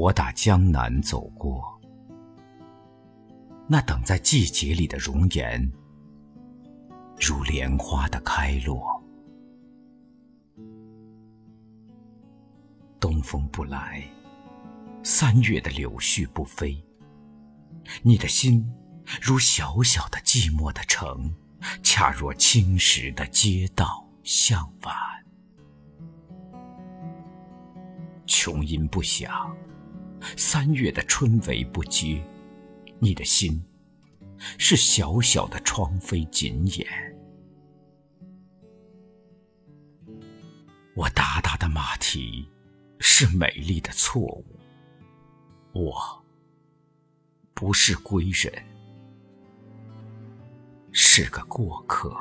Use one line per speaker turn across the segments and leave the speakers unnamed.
我打江南走过，那等在季节里的容颜，如莲花的开落。东风不来，三月的柳絮不飞，你的心如小小的寂寞的城，恰若青石的街道向晚。琼音不响，三月的春雷不接，你的心是小小的窗扉紧掩。我达达的马蹄是美丽的错误，我不是归人，是个过客。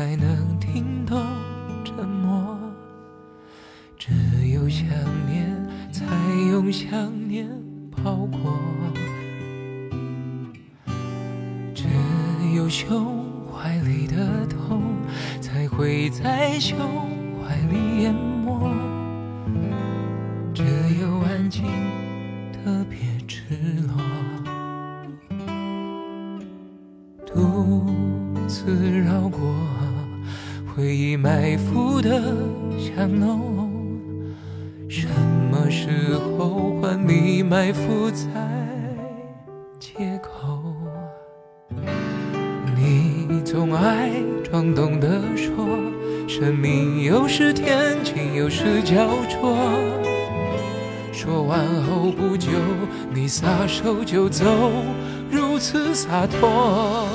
才能听懂沉默；只有想念，才用想念包裹。只有胸怀里的痛，才会在胸怀里淹没。只有安静，特别赤裸。独自绕过回忆埋伏的巷弄，什么时候换你埋伏在街口？你总爱装懂得说，生命有时天晴，有时焦灼。说完后不久，你撒手就走，如此洒脱。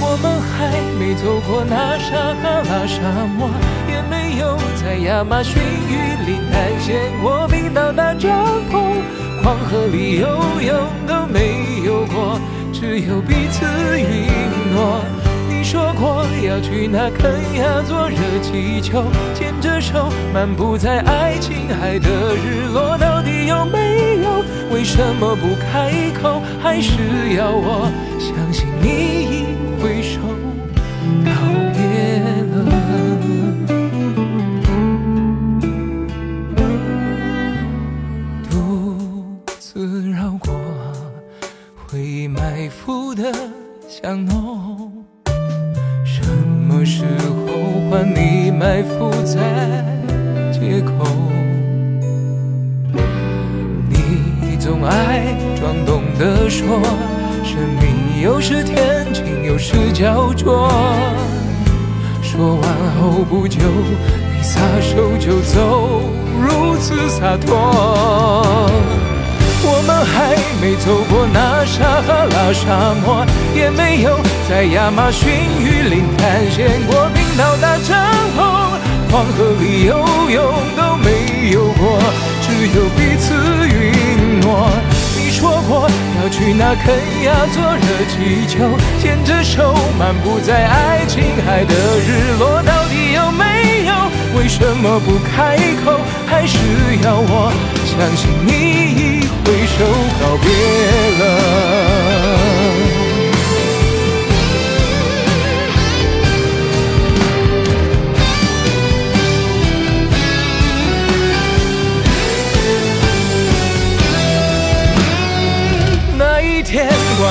我们还没走过那撒哈拉沙漠，也没有在亚马逊雨林探险过冰岛大帐篷，黄河里游泳都没有过，只有彼此允诺。你说过要去那肯亚坐热气球，牵着手漫步在爱琴海的日落，到底有没有？为什么不开口？还是要我相信你绕过回忆埋伏的巷弄。什么时候换你埋伏在街口？你总爱装懂得说，生命有时天晴，有时焦灼。说完后不久，你撒手就走，如此洒脱。走过那撒哈拉沙漠，也没有在亚马逊雨林探险过冰岛大帐篷，黄河里游泳都没有过，只有彼此允诺。你说过要去那肯亚坐热气球，牵着手漫步在爱琴海的日落，到底有没有？为什么不开口？还是要我相信你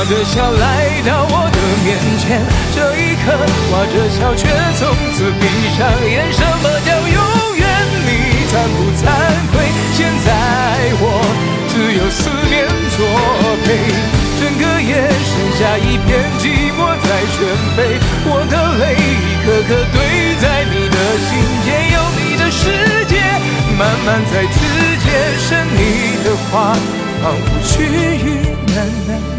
着笑来到我的面前，这一刻挂着笑，却从此闭上眼。什么叫永远？你惭不惭愧？现在我只有思念作陪，整个夜剩下一片寂寞在旋飞。我的泪一颗颗堆在你的心间，有你的世界，慢慢在指尖生你的话，仿佛须臾喃喃